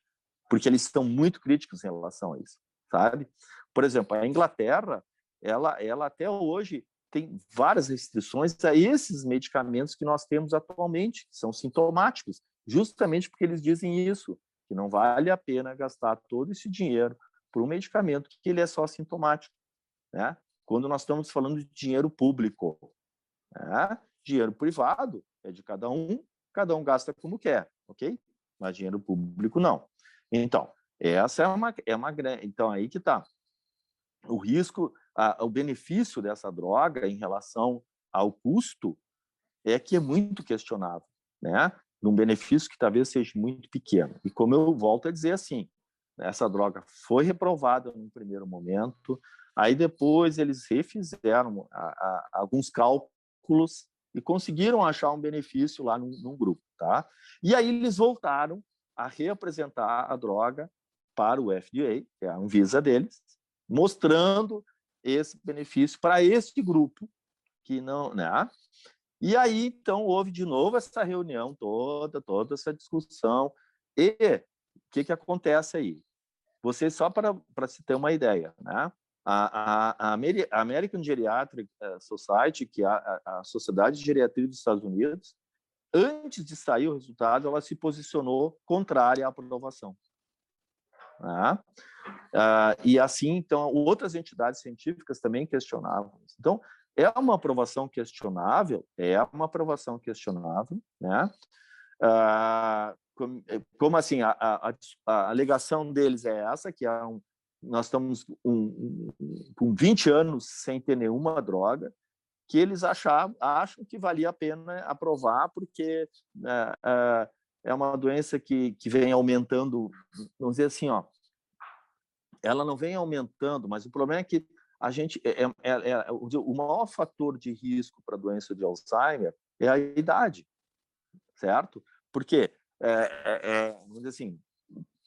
porque eles estão muito críticos em relação a isso, sabe? Por exemplo, a Inglaterra, ela, ela até hoje tem várias restrições a esses medicamentos que nós temos atualmente, que são sintomáticos, justamente porque eles dizem isso, que não vale a pena gastar todo esse dinheiro por um medicamento que ele é só sintomático, né? Quando nós estamos falando de dinheiro público, né? dinheiro privado é de cada um, cada um gasta como quer, ok? Mas dinheiro público não. Então, essa é uma é uma então aí que está o risco, a, o benefício dessa droga em relação ao custo é que é muito questionável, né? Num benefício que talvez seja muito pequeno. E como eu volto a dizer assim, essa droga foi reprovada no primeiro momento, aí depois eles refizeram a, a, alguns cálculos e conseguiram achar um benefício lá num, num grupo, tá? E aí eles voltaram a reapresentar a droga para o FDA, que é a Anvisa deles, mostrando esse benefício para esse grupo que não, né? E aí então houve de novo essa reunião toda, toda essa discussão e o que que acontece aí? Você só para se ter uma ideia, né? A, a, a American Geriatric eh, Society, que é a, a Sociedade de Geriatria dos Estados Unidos, antes de sair o resultado, ela se posicionou contrária à aprovação. Né? Ah, e assim, então, outras entidades científicas também questionavam. Então, é uma aprovação questionável, é uma aprovação questionável, né? Ah, como, como, assim, a, a, a, alegação deles é essa, que é um, nós estamos um, um, com 20 anos sem ter nenhuma droga, que eles acham, acham que valia a pena aprovar, porque né, é, é uma doença que, que vem aumentando, vamos dizer assim, ó, ela não vem aumentando, mas o problema é que a gente é, é, é, é o maior fator de risco para a doença de Alzheimer é a idade, certo? Porque é, é, é, vamos dizer assim,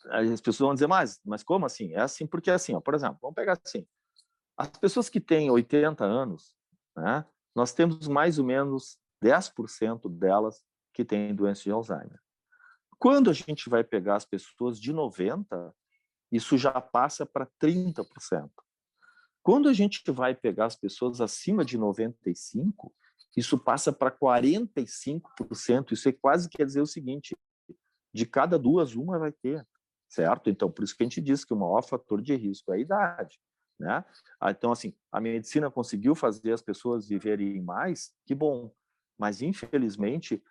as pessoas vão dizer, mas, mas como assim? É assim porque assim, ó, por exemplo, vamos pegar assim, as pessoas que têm 80 anos, né, nós temos mais ou menos 10% delas que têm doença de Alzheimer. Quando a gente vai pegar as pessoas de 90, isso já passa para 30%. Quando a gente vai pegar as pessoas acima de 95, isso passa para 45%. Isso é quase quer dizer o seguinte: de cada duas, uma vai ter, certo? Então, por isso que a gente diz que o maior fator de risco é a idade. Né? Ah, então, assim, a medicina conseguiu fazer as pessoas viverem mais, que bom. Mas, infelizmente,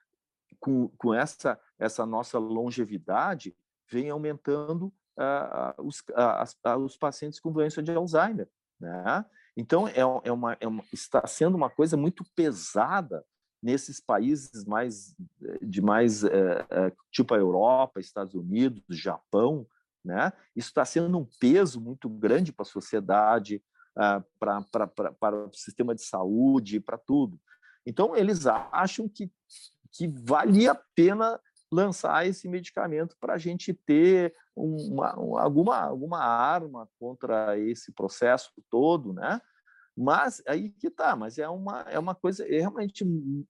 com, com essa, essa nossa longevidade, vem aumentando uh, os, uh, os pacientes com doença de Alzheimer. Né? Então, é, é, uma, é uma, está sendo uma coisa muito pesada nesses países mais de mais é, tipo a Europa, Estados Unidos, Japão, né? Isso está sendo um peso muito grande para a sociedade, uh, para o sistema de saúde, para tudo. Então, eles acham que, que valia a pena lançar esse medicamento para a gente ter uma, alguma, alguma arma contra esse processo todo, né? Mas aí que tá, mas é uma, é uma coisa realmente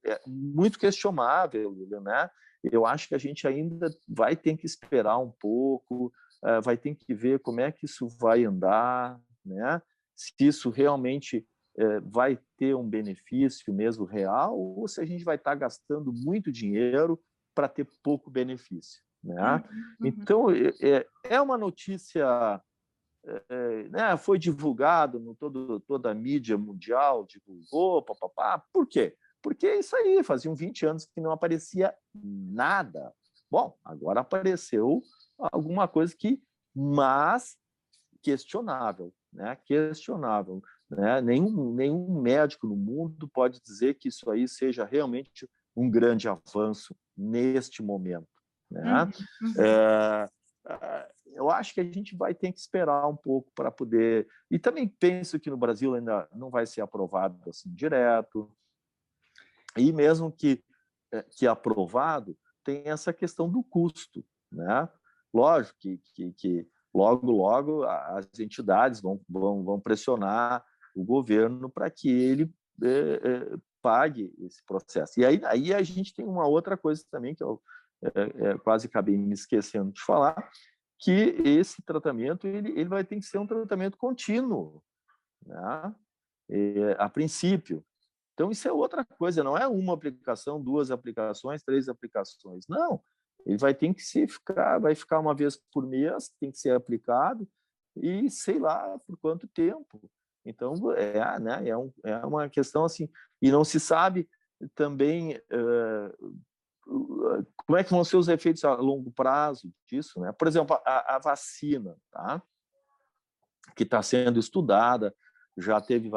é muito questionável, né? Eu acho que a gente ainda vai ter que esperar um pouco, uh, vai ter que ver como é que isso vai andar, né? Se isso realmente uh, vai ter um benefício mesmo real ou se a gente vai estar tá gastando muito dinheiro para ter pouco benefício, né? Uhum. Então é, é uma notícia é, né, foi divulgado no todo, toda a mídia mundial, divulgou, papapá. Por quê? Porque é isso aí, faziam 20 anos que não aparecia nada. Bom, agora apareceu alguma coisa que, mas questionável, né? Questionável, né? Nenhum, nenhum médico no mundo pode dizer que isso aí seja realmente um grande avanço neste momento, né? Uhum. É, eu acho que a gente vai ter que esperar um pouco para poder. E também penso que no Brasil ainda não vai ser aprovado assim direto. E mesmo que, eh, que aprovado, tem essa questão do custo. Né? Lógico que, que, que logo, logo as entidades vão, vão, vão pressionar o governo para que ele é, é, pague esse processo. E aí, aí a gente tem uma outra coisa também que eu é, quase acabei me esquecendo de falar, que esse tratamento ele, ele vai ter que ser um tratamento contínuo, né? É, a princípio. Então, isso é outra coisa, não é uma aplicação, duas aplicações, três aplicações. Não, ele vai ter que se ficar, vai ficar uma vez por mês, tem que ser aplicado, e sei lá por quanto tempo. Então, é, né, é, um, é uma questão assim, e não se sabe também uh, como é que vão ser os efeitos a longo prazo disso, né? Por exemplo, a, a vacina, tá? Que está sendo estudada, já teve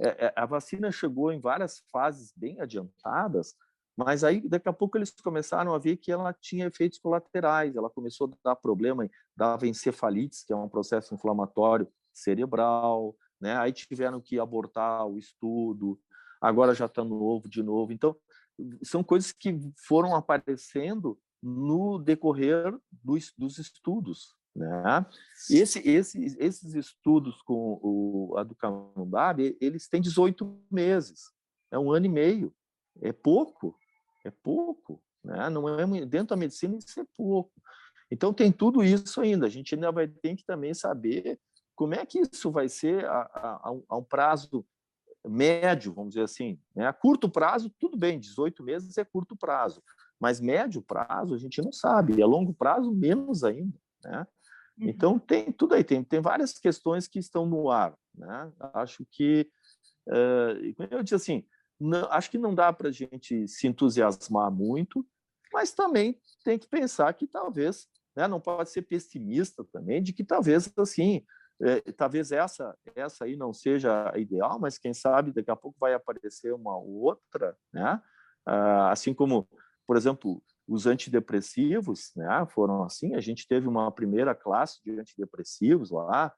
é, é, a vacina chegou em várias fases bem adiantadas, mas aí daqui a pouco eles começaram a ver que ela tinha efeitos colaterais, ela começou a dar problema, dava encefalites, que é um processo inflamatório cerebral, né? Aí tiveram que abortar o estudo, agora já está novo de novo. Então, são coisas que foram aparecendo no decorrer dos, dos estudos. Né? Esse, esse, esses estudos com o aducanumab, eles têm 18 meses, é um ano e meio, é pouco, é pouco, né? não é dentro da medicina isso é pouco. Então tem tudo isso ainda. A gente ainda vai ter que também saber como é que isso vai ser a, a, a um prazo médio, vamos dizer assim. Né? A curto prazo, tudo bem, 18 meses é curto prazo, mas médio prazo a gente não sabe, e a longo prazo, menos ainda. Né? Uhum. Então, tem tudo aí, tem, tem várias questões que estão no ar. Né? Acho que, uh, eu disse assim, não, acho que não dá para a gente se entusiasmar muito, mas também tem que pensar que talvez, né, não pode ser pessimista também, de que talvez assim é, talvez essa essa aí não seja a ideal, mas quem sabe daqui a pouco vai aparecer uma outra, né? Ah, assim como, por exemplo, os antidepressivos, né? Foram assim. A gente teve uma primeira classe de antidepressivos lá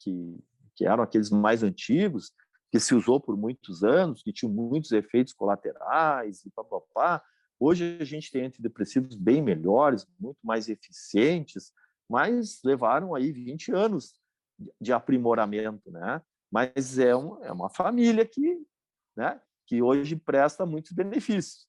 que que eram aqueles mais antigos que se usou por muitos anos, que tinham muitos efeitos colaterais e papapá. Hoje a gente tem antidepressivos bem melhores, muito mais eficientes, mas levaram aí 20 anos de aprimoramento, né? Mas é, um, é uma família que, né? Que hoje presta muitos benefícios.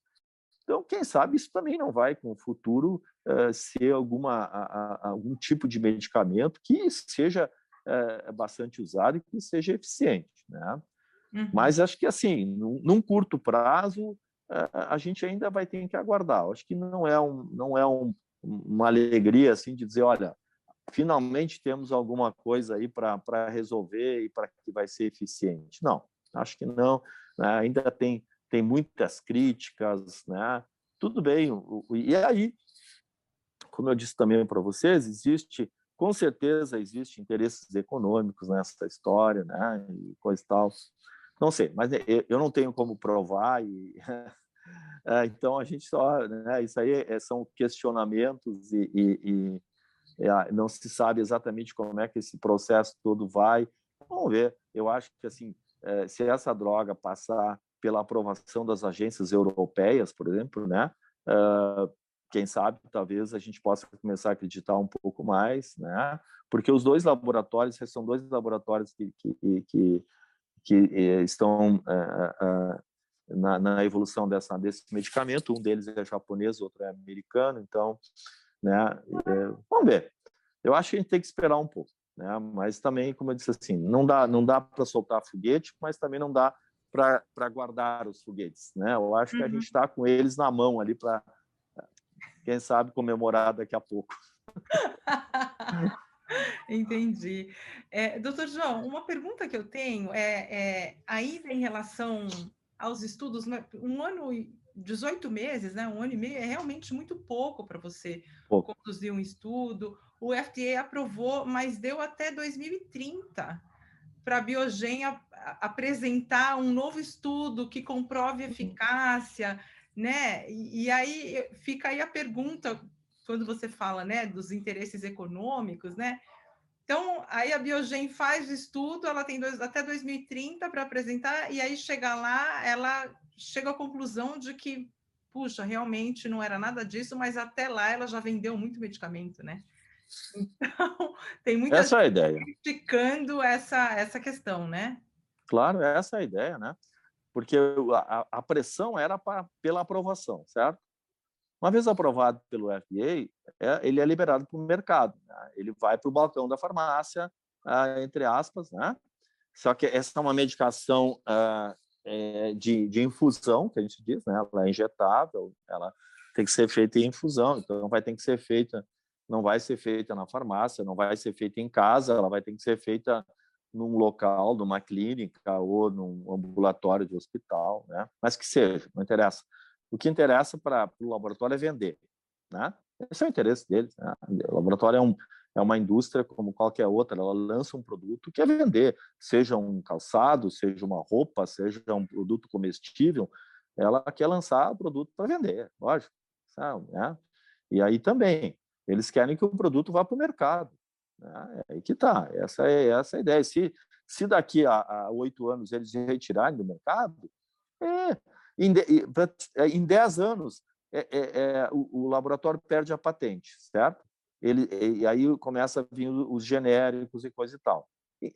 Então, quem sabe isso também não vai, com o futuro, uh, ser alguma, a, a, algum tipo de medicamento que seja uh, bastante usado e que seja eficiente, né? Uhum. Mas acho que, assim, num, num curto prazo, uh, a gente ainda vai ter que aguardar. Acho que não é, um, não é um, uma alegria, assim, de dizer, olha, finalmente temos alguma coisa aí para resolver e para que vai ser eficiente. Não, acho que não. Né? Ainda tem, tem muitas críticas, né? Tudo bem. E aí, como eu disse também para vocês, existe, com certeza, existe interesses econômicos nessa história, né? E coisa e tal. Não sei, mas eu não tenho como provar e é, então a gente só, né? Isso aí é, são questionamentos e, e, é, não se sabe exatamente como é que esse processo todo vai. Vamos ver. Eu acho que assim, é, se essa droga passar pela aprovação das agências europeias, por exemplo, né? Uh, quem sabe talvez a gente possa começar a acreditar um pouco mais, né? Porque os dois laboratórios são dois laboratórios que que, que, que estão uh, uh, na, na, evolução dessa desse medicamento. Um deles é japonês, outro é americano. Então, né? É, vamos ver. Eu acho que a gente tem que esperar um pouco, né? Mas também, como eu disse assim, não dá, não dá para soltar foguete, mas também não dá para guardar os foguetes, né? Eu acho uhum. que a gente está com eles na mão ali para, quem sabe, comemorar daqui a pouco. Entendi. É, doutor João, uma pergunta que eu tenho é, é ainda em relação aos estudos, né? um ano 18 meses, né? Um ano e meio é realmente muito pouco para você pouco. conduzir um estudo. O FDA aprovou, mas deu até 2030 para a Biogen a, a, apresentar um novo estudo que comprove uhum. eficácia, né? E, e, aí fica aí a pergunta quando você fala, né, dos interesses econômicos, né? Então, aí a Biogen faz o estudo, ela tem dois, até 2030 para apresentar, e aí chega lá, ela chega à conclusão de que, puxa, realmente não era nada disso, mas até lá ela já vendeu muito medicamento, né? Então, tem muita essa gente é a ideia. criticando essa, essa questão, né? Claro, essa é a ideia, né? Porque a, a pressão era pra, pela aprovação, certo? Uma vez aprovado pelo FDA, é, ele é liberado para o mercado. Né? Ele vai para o balcão da farmácia, ah, entre aspas, né? Só que essa é uma medicação ah, é, de, de, infusão, que a gente diz, né? Ela é injetável, ela tem que ser feita em infusão, então vai ter que ser feita, não vai ser feita na farmácia, não vai ser feita em casa, ela vai ter que ser feita num local, numa clínica ou num ambulatório de hospital, né? Mas que seja, não interessa. O que interessa para o laboratório é vender, né? Esse é o interesse deles. Né? O laboratório é, um, é uma indústria como qualquer outra, ela lança um produto que é vender, seja um calçado, seja uma roupa, seja um produto comestível, ela quer lançar o produto para vender, lógico. Sabe, né? E aí também, eles querem que o produto vá para o mercado. Né? É aí que está, essa é essa é a ideia. Se, se daqui a oito anos eles retirarem do mercado, é, em, é, 10 anos, é, é, é, o, o, laboratório perde a patente, certo? Ele, e aí começa a vir os genéricos e coisa e tal.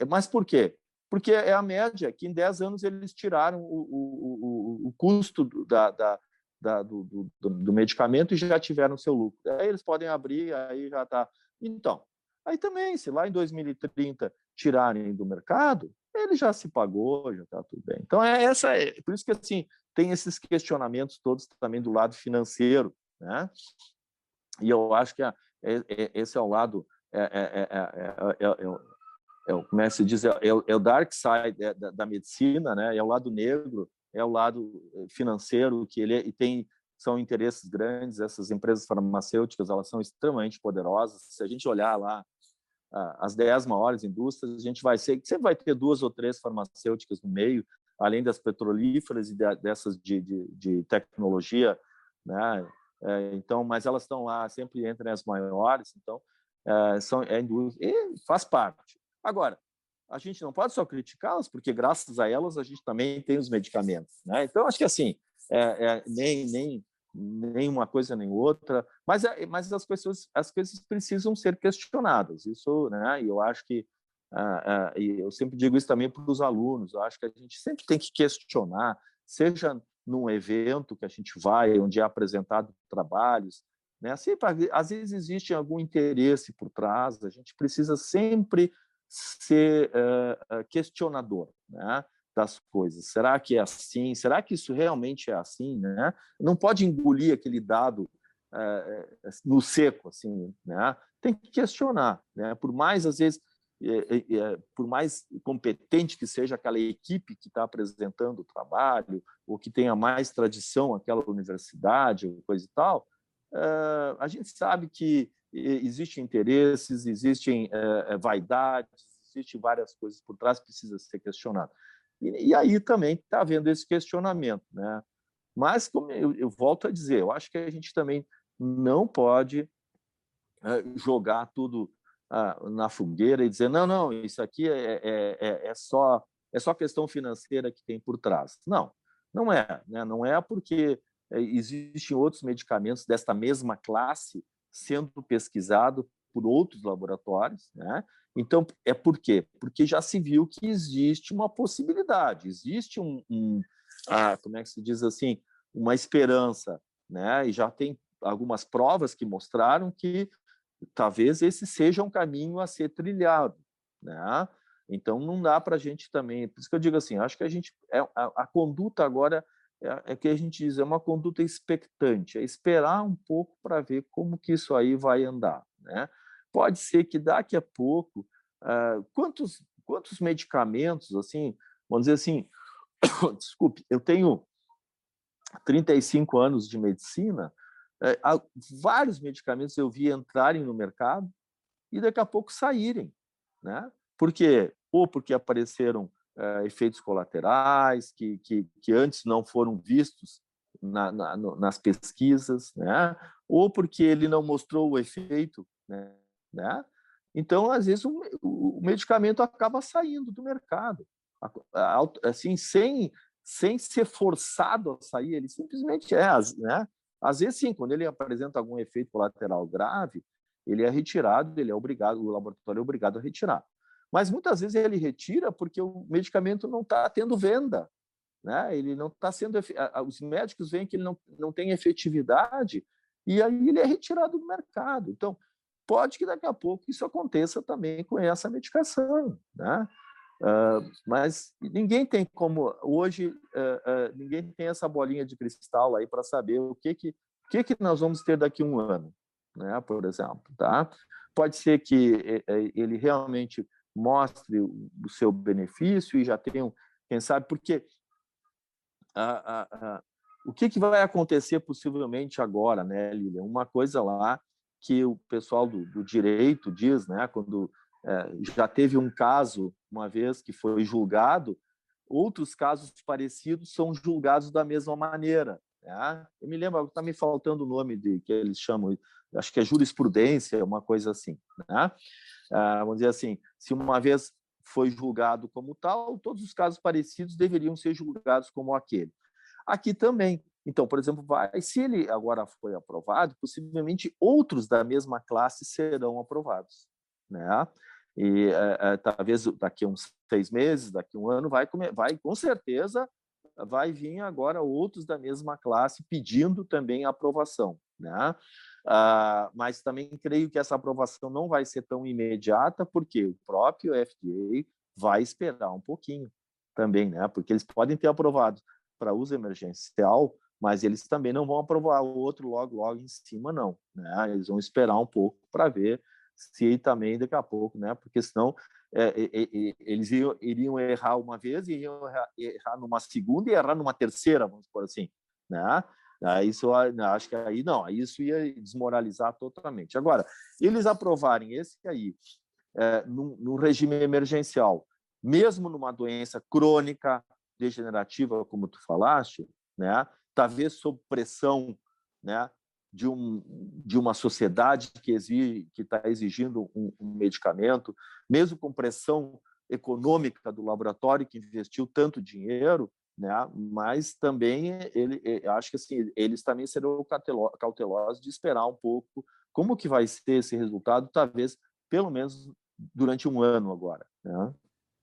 Mas por quê? Porque é a média, que em 10 anos eles tiraram o, o, o custo da, da, da, do, do, do, medicamento e já tiveram seu lucro. Aí eles podem abrir, aí já está. Então, aí também, se lá em 2030 tirarem do mercado, ele já se pagou, já está tudo bem. Então, é essa, é, por isso que assim, tem esses questionamentos todos também do lado financeiro, né? E eu acho que a, é, é, esse é o lado, é, é, é, como é que se diz, é, o dark side da, da, medicina, né? É o lado negro, é o lado financeiro que ele e tem são interesses grandes. Essas empresas farmacêuticas elas são extremamente poderosas. Se a gente olhar lá as dez maiores indústrias, a gente vai ser sempre vai ter duas ou três farmacêuticas no meio além das petrolíferas e dessas de, de, de tecnologia, né? É, então, mas elas estão lá sempre entre as maiores, então é, são é indústria e faz parte. Agora, a gente não pode só criticá-las, porque graças a elas a gente também tem os medicamentos, né? Então acho que assim é, é, nem nem nem uma coisa nem outra, mas é, mas as coisas as coisas precisam ser questionadas. Isso, né? E eu acho que ah, ah, e eu sempre digo isso também para os alunos, eu acho que a gente sempre tem que questionar, seja num evento que a gente vai, onde é apresentado trabalhos, né? Sempre, às vezes existe algum interesse por trás, a gente precisa sempre ser uh, questionador né? das coisas. Será que é assim? Será que isso realmente é assim? Né? Não pode engolir aquele dado uh, no seco, assim, né? tem que questionar. Né? Por mais, às vezes, é, por mais competente que seja aquela equipe que está apresentando o trabalho, ou que tenha mais tradição aquela universidade, ou coisa e tal, eh, a gente sabe que existem interesses, existem eh, vaidades, existem várias coisas por trás que precisa ser questionado. E, aí também está havendo esse questionamento. Né? Mas, como eu, volto a dizer, eu acho que a gente também não pode eh, jogar tudo na fogueira e dizer não, não, isso aqui é, é, é, é, só é só questão financeira que tem por trás. Não, não é, né? não é porque é, existem outros medicamentos desta mesma classe sendo pesquisado por outros laboratórios, né? Então é por quê? Porque já se viu que existe uma possibilidade, existe um, um ah, como é que se diz assim, uma esperança, né? E já tem algumas provas que mostraram que talvez esse seja um caminho a ser trilhado, né? Então não dá para a gente também, por isso que eu digo assim, acho que a gente é, a, a conduta agora é, é, que a gente diz é uma conduta expectante, é esperar um pouco para ver como que isso aí vai andar, né? Pode ser que daqui a pouco uh, quantos quantos medicamentos assim, vamos dizer assim, desculpe, eu tenho 35 anos de medicina, é, vários medicamentos eu vi entrarem no mercado e daqui a pouco saírem, né? Por quê? Ou porque apareceram é, efeitos colaterais que, que, que, antes não foram vistos na, na, nas pesquisas, né? Ou porque ele não mostrou o efeito, né? né? Então, às vezes, o, o medicamento acaba saindo do mercado, assim, sem, sem ser forçado a sair, ele simplesmente é, né? Às vezes, sim, quando ele apresenta algum efeito colateral grave, ele é retirado, ele é obrigado, o laboratório é obrigado a retirar. Mas muitas vezes ele retira porque o medicamento não está tendo venda, né? Ele não está sendo, os médicos veem que ele não, não tem efetividade e aí ele é retirado do mercado. Então, pode que daqui a pouco isso aconteça também com essa medicação, né? Uh, mas ninguém tem como hoje uh, uh, ninguém tem essa bolinha de cristal aí para saber o que que o que que nós vamos ter daqui a um ano, né? Por exemplo, tá? Pode ser que ele realmente mostre o seu benefício e já tenham, quem sabe, porque o que, que vai acontecer possivelmente agora, né, Lilian? Uma coisa lá que o pessoal do, do direito diz, né, quando já teve um caso uma vez que foi julgado, outros casos parecidos são julgados da mesma maneira. Né? Eu me lembro, está me faltando o nome de que eles chamam, acho que é jurisprudência, uma coisa assim. Né? Ah, vamos dizer assim, se uma vez foi julgado como tal, todos os casos parecidos deveriam ser julgados como aquele. Aqui também. Então, por exemplo, vai, se ele agora foi aprovado, possivelmente outros da mesma classe serão aprovados, né? E é, é, talvez daqui a uns seis meses, daqui a um ano, vai, vai com certeza vai vir agora outros da mesma classe pedindo também aprovação, né? Ah, mas também creio que essa aprovação não vai ser tão imediata, porque o próprio FDA vai esperar um pouquinho também, né? Porque eles podem ter aprovado para uso emergencial, mas eles também não vão aprovar o outro logo logo em cima, não, né? Eles vão esperar um pouco para ver se também daqui a pouco, né? Porque senão é, é, é, eles iriam, iriam, errar uma vez, iriam errar, errar numa segunda e errar numa terceira, vamos por assim, né? Aí isso, acho que aí não, aí isso ia desmoralizar totalmente. Agora, eles aprovarem esse aí é, no regime emergencial, mesmo numa doença crônica degenerativa, como tu falaste, né? Talvez sob pressão, né? De, um, de uma sociedade que exige, que está exigindo um, um medicamento, mesmo com pressão econômica do laboratório que investiu tanto dinheiro, né? Mas também ele, acho que assim eles também serão cautelosos de esperar um pouco como que vai ser esse resultado, talvez pelo menos durante um ano agora, né?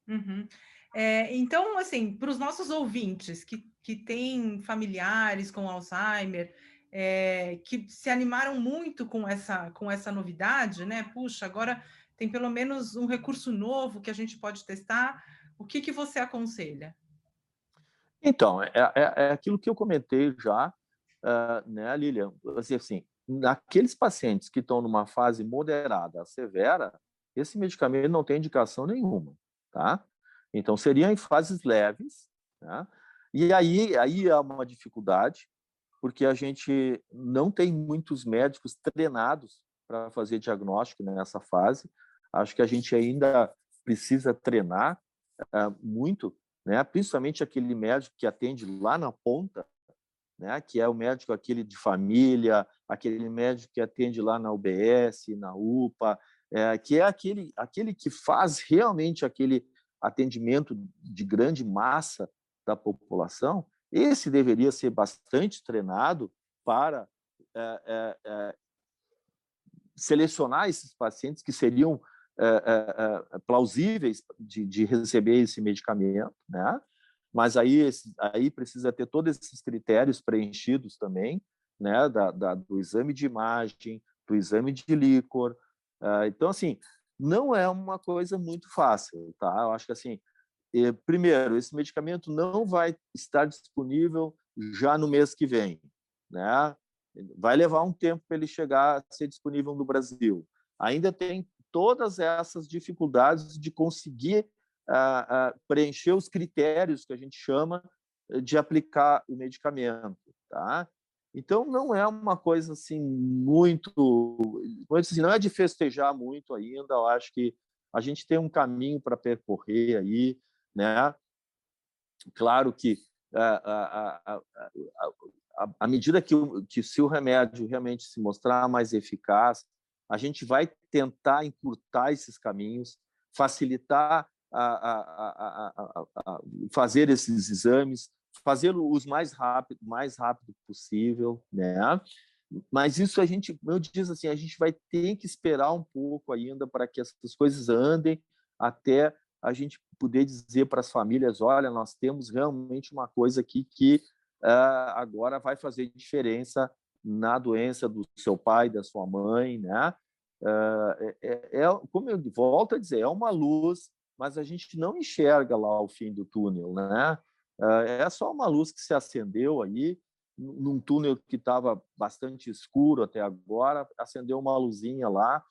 Uhum. É, então, assim, para os nossos ouvintes que, que têm familiares com Alzheimer, é, que se animaram muito com essa, com essa novidade, né? Puxa, agora tem pelo menos um recurso novo que a gente pode testar. O que, que você aconselha? Então, é, é, é aquilo que eu comentei já, uh, né, Lilian? Assim, assim, naqueles pacientes que estão numa fase moderada a severa, esse medicamento não tem indicação nenhuma, tá? Então, seriam em fases leves, né? E aí, aí há uma dificuldade, porque a gente não tem muitos médicos treinados para fazer diagnóstico nessa fase. Acho que a gente ainda precisa treinar uh, muito né? principalmente aquele médico que atende lá na ponta, né? que é o médico aquele de família, aquele médico que atende lá na UBS, na UPA, é, que é aquele, aquele que faz realmente aquele atendimento de grande massa da população, esse deveria ser bastante treinado para é, é, é selecionar esses pacientes que seriam é, é, plausíveis de, de, receber esse medicamento, né? Mas aí, aí precisa ter todos esses critérios preenchidos também, né? Da, da do exame de imagem, do exame de líquor. então, assim, não é uma coisa muito fácil, tá? Eu acho que assim, primeiro, esse medicamento não vai estar disponível já no mês que vem, né? Vai levar um tempo para ele chegar a ser disponível no Brasil. Ainda tem todas essas dificuldades de conseguir uh, uh, preencher os critérios que a gente chama eh, de aplicar o medicamento, tá? Então não é uma coisa assim muito, assim, não é de festejar muito ainda. Eu acho que a gente tem um caminho para percorrer aí, né? Claro que uh, à medida que, que se o remédio realmente se mostrar mais eficaz, a gente vai tentar encurtar esses caminhos, facilitar a, a, a, a fazer esses exames, fazê-los mais rápido, mais rápido possível, né? Mas isso a gente, eu diz assim, a gente vai ter que esperar um pouco ainda para que essas coisas andem até a gente poder dizer para as famílias, olha, nós temos realmente uma coisa aqui que uh, agora vai fazer diferença na doença do seu pai, da sua mãe, né? É, é, é, como eu volto a dizer, é uma luz, mas a gente não enxerga lá o fim do túnel, né? É só uma luz que se acendeu aí, num túnel que estava bastante escuro até agora, acendeu uma luzinha lá,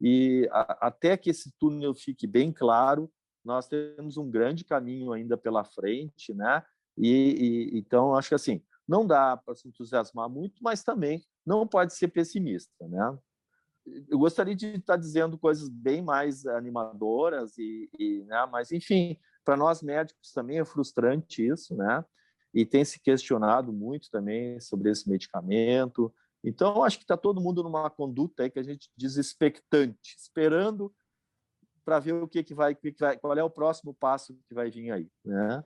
e a, até que esse túnel fique bem claro, nós temos um grande caminho ainda pela frente, né? E, e então acho que assim não dá para se entusiasmar muito, mas também não pode ser pessimista, né? Eu gostaria de estar dizendo coisas bem mais animadoras e, e né? Mas enfim, para nós médicos também é frustrante isso, né? E tem se questionado muito também sobre esse medicamento. Então, acho que está todo mundo numa conduta aí que a gente diz expectante, esperando para ver o que, que, vai, que vai, qual é o próximo passo que vai vir aí, né?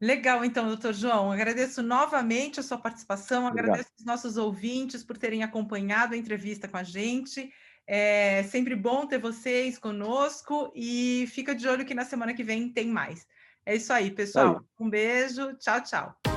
Legal, então, doutor João. Agradeço novamente a sua participação, agradeço os nossos ouvintes por terem acompanhado a entrevista com a gente. É sempre bom ter vocês conosco e fica de olho que na semana que vem tem mais. É isso aí, pessoal. Aí. Um beijo, tchau, tchau.